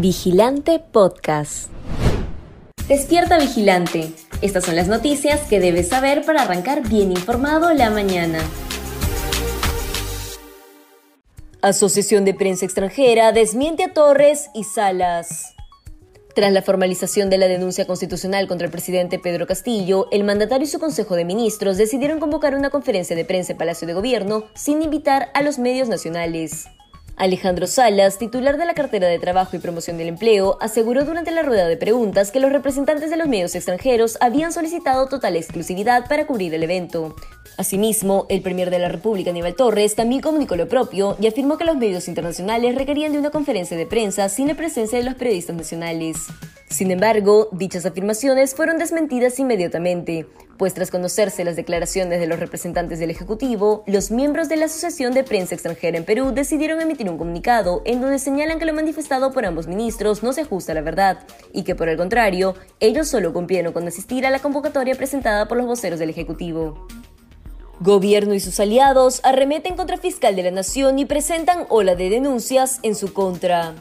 Vigilante Podcast. Despierta Vigilante. Estas son las noticias que debes saber para arrancar bien informado la mañana. Asociación de Prensa Extranjera desmiente a Torres y Salas. Tras la formalización de la denuncia constitucional contra el presidente Pedro Castillo, el mandatario y su Consejo de Ministros decidieron convocar una conferencia de prensa en Palacio de Gobierno sin invitar a los medios nacionales. Alejandro Salas, titular de la cartera de Trabajo y Promoción del Empleo, aseguró durante la rueda de preguntas que los representantes de los medios extranjeros habían solicitado total exclusividad para cubrir el evento. Asimismo, el premier de la República, Aníbal Torres, también comunicó lo propio y afirmó que los medios internacionales requerían de una conferencia de prensa sin la presencia de los periodistas nacionales. Sin embargo, dichas afirmaciones fueron desmentidas inmediatamente, pues tras conocerse las declaraciones de los representantes del Ejecutivo, los miembros de la Asociación de Prensa Extranjera en Perú decidieron emitir un comunicado en donde señalan que lo manifestado por ambos ministros no se ajusta a la verdad y que por el contrario, ellos solo cumplieron con asistir a la convocatoria presentada por los voceros del Ejecutivo. Gobierno y sus aliados arremeten contra fiscal de la Nación y presentan ola de denuncias en su contra.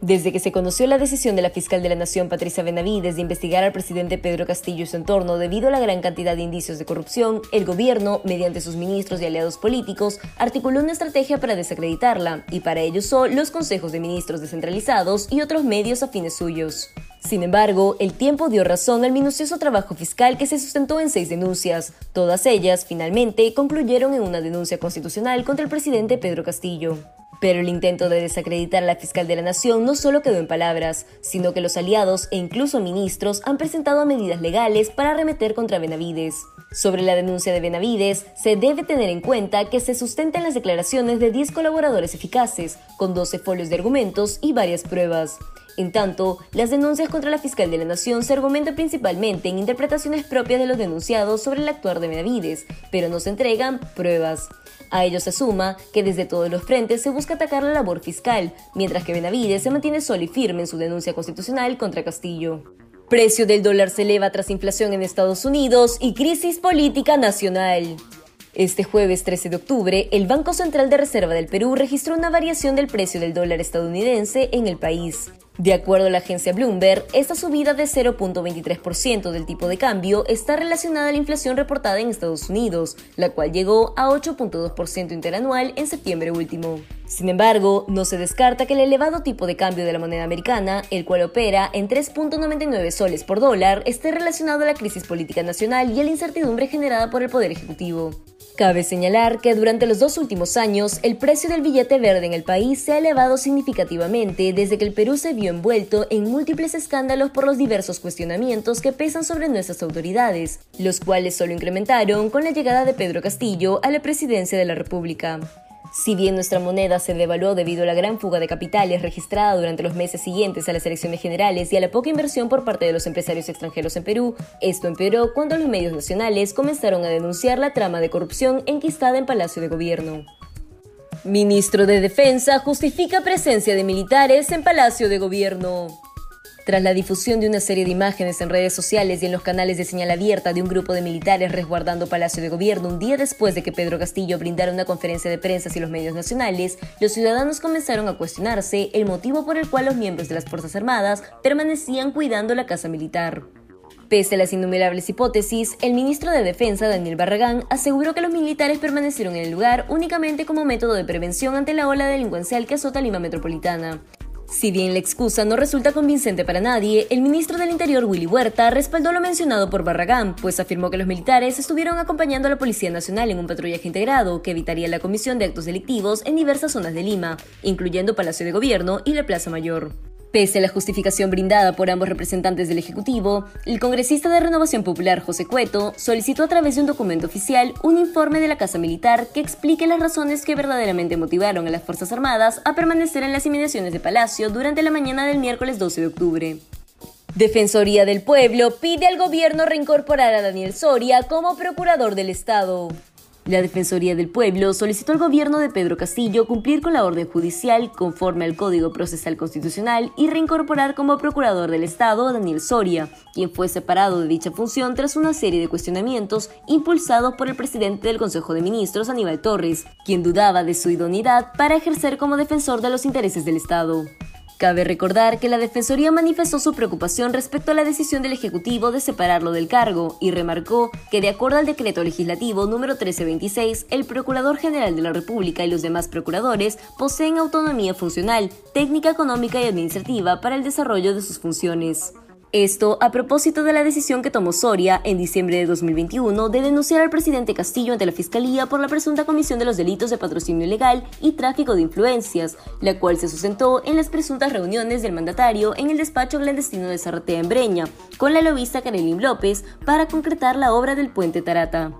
Desde que se conoció la decisión de la fiscal de la Nación, Patricia Benavides, de investigar al presidente Pedro Castillo y su entorno debido a la gran cantidad de indicios de corrupción, el gobierno, mediante sus ministros y aliados políticos, articuló una estrategia para desacreditarla, y para ello son los consejos de ministros descentralizados y otros medios afines suyos. Sin embargo, el tiempo dio razón al minucioso trabajo fiscal que se sustentó en seis denuncias. Todas ellas, finalmente, concluyeron en una denuncia constitucional contra el presidente Pedro Castillo. Pero el intento de desacreditar a la fiscal de la Nación no solo quedó en palabras, sino que los aliados e incluso ministros han presentado medidas legales para arremeter contra Benavides. Sobre la denuncia de Benavides, se debe tener en cuenta que se sustentan las declaraciones de 10 colaboradores eficaces, con 12 folios de argumentos y varias pruebas. En tanto, las denuncias contra la fiscal de la Nación se argumentan principalmente en interpretaciones propias de los denunciados sobre el actuar de Benavides, pero no se entregan pruebas. A ello se suma que desde todos los frentes se busca atacar la labor fiscal, mientras que Benavides se mantiene solo y firme en su denuncia constitucional contra Castillo. Precio del dólar se eleva tras inflación en Estados Unidos y crisis política nacional. Este jueves 13 de octubre, el Banco Central de Reserva del Perú registró una variación del precio del dólar estadounidense en el país. De acuerdo a la agencia Bloomberg, esta subida de 0.23% del tipo de cambio está relacionada a la inflación reportada en Estados Unidos, la cual llegó a 8.2% interanual en septiembre último. Sin embargo, no se descarta que el elevado tipo de cambio de la moneda americana, el cual opera en 3.99 soles por dólar, esté relacionado a la crisis política nacional y a la incertidumbre generada por el Poder Ejecutivo. Cabe señalar que durante los dos últimos años el precio del billete verde en el país se ha elevado significativamente desde que el Perú se vio envuelto en múltiples escándalos por los diversos cuestionamientos que pesan sobre nuestras autoridades, los cuales solo incrementaron con la llegada de Pedro Castillo a la presidencia de la República. Si bien nuestra moneda se devaluó debido a la gran fuga de capitales registrada durante los meses siguientes a las elecciones generales y a la poca inversión por parte de los empresarios extranjeros en Perú, esto empeoró cuando los medios nacionales comenzaron a denunciar la trama de corrupción enquistada en Palacio de Gobierno. Ministro de Defensa justifica presencia de militares en Palacio de Gobierno. Tras la difusión de una serie de imágenes en redes sociales y en los canales de señal abierta de un grupo de militares resguardando Palacio de Gobierno un día después de que Pedro Castillo brindara una conferencia de prensa y los medios nacionales, los ciudadanos comenzaron a cuestionarse el motivo por el cual los miembros de las Fuerzas Armadas permanecían cuidando la casa militar. Pese a las innumerables hipótesis, el ministro de Defensa, Daniel Barragán, aseguró que los militares permanecieron en el lugar únicamente como método de prevención ante la ola delincuencial que azota Lima Metropolitana. Si bien la excusa no resulta convincente para nadie, el ministro del Interior Willy Huerta respaldó lo mencionado por Barragán, pues afirmó que los militares estuvieron acompañando a la Policía Nacional en un patrullaje integrado que evitaría la comisión de actos delictivos en diversas zonas de Lima, incluyendo Palacio de Gobierno y la Plaza Mayor. Pese a la justificación brindada por ambos representantes del Ejecutivo, el congresista de Renovación Popular José Cueto solicitó a través de un documento oficial un informe de la Casa Militar que explique las razones que verdaderamente motivaron a las Fuerzas Armadas a permanecer en las inmediaciones de Palacio durante la mañana del miércoles 12 de octubre. Defensoría del Pueblo pide al gobierno reincorporar a Daniel Soria como procurador del Estado. La Defensoría del Pueblo solicitó al gobierno de Pedro Castillo cumplir con la orden judicial conforme al Código Procesal Constitucional y reincorporar como procurador del Estado a Daniel Soria, quien fue separado de dicha función tras una serie de cuestionamientos impulsados por el presidente del Consejo de Ministros, Aníbal Torres, quien dudaba de su idoneidad para ejercer como defensor de los intereses del Estado. Cabe recordar que la Defensoría manifestó su preocupación respecto a la decisión del Ejecutivo de separarlo del cargo y remarcó que de acuerdo al decreto legislativo número 1326, el Procurador General de la República y los demás procuradores poseen autonomía funcional, técnica, económica y administrativa para el desarrollo de sus funciones. Esto a propósito de la decisión que tomó Soria en diciembre de 2021 de denunciar al presidente Castillo ante la Fiscalía por la presunta comisión de los delitos de patrocinio ilegal y tráfico de influencias, la cual se sustentó en las presuntas reuniones del mandatario en el despacho clandestino de Zarratea en Breña, con la lobista Karelin López para concretar la obra del puente Tarata.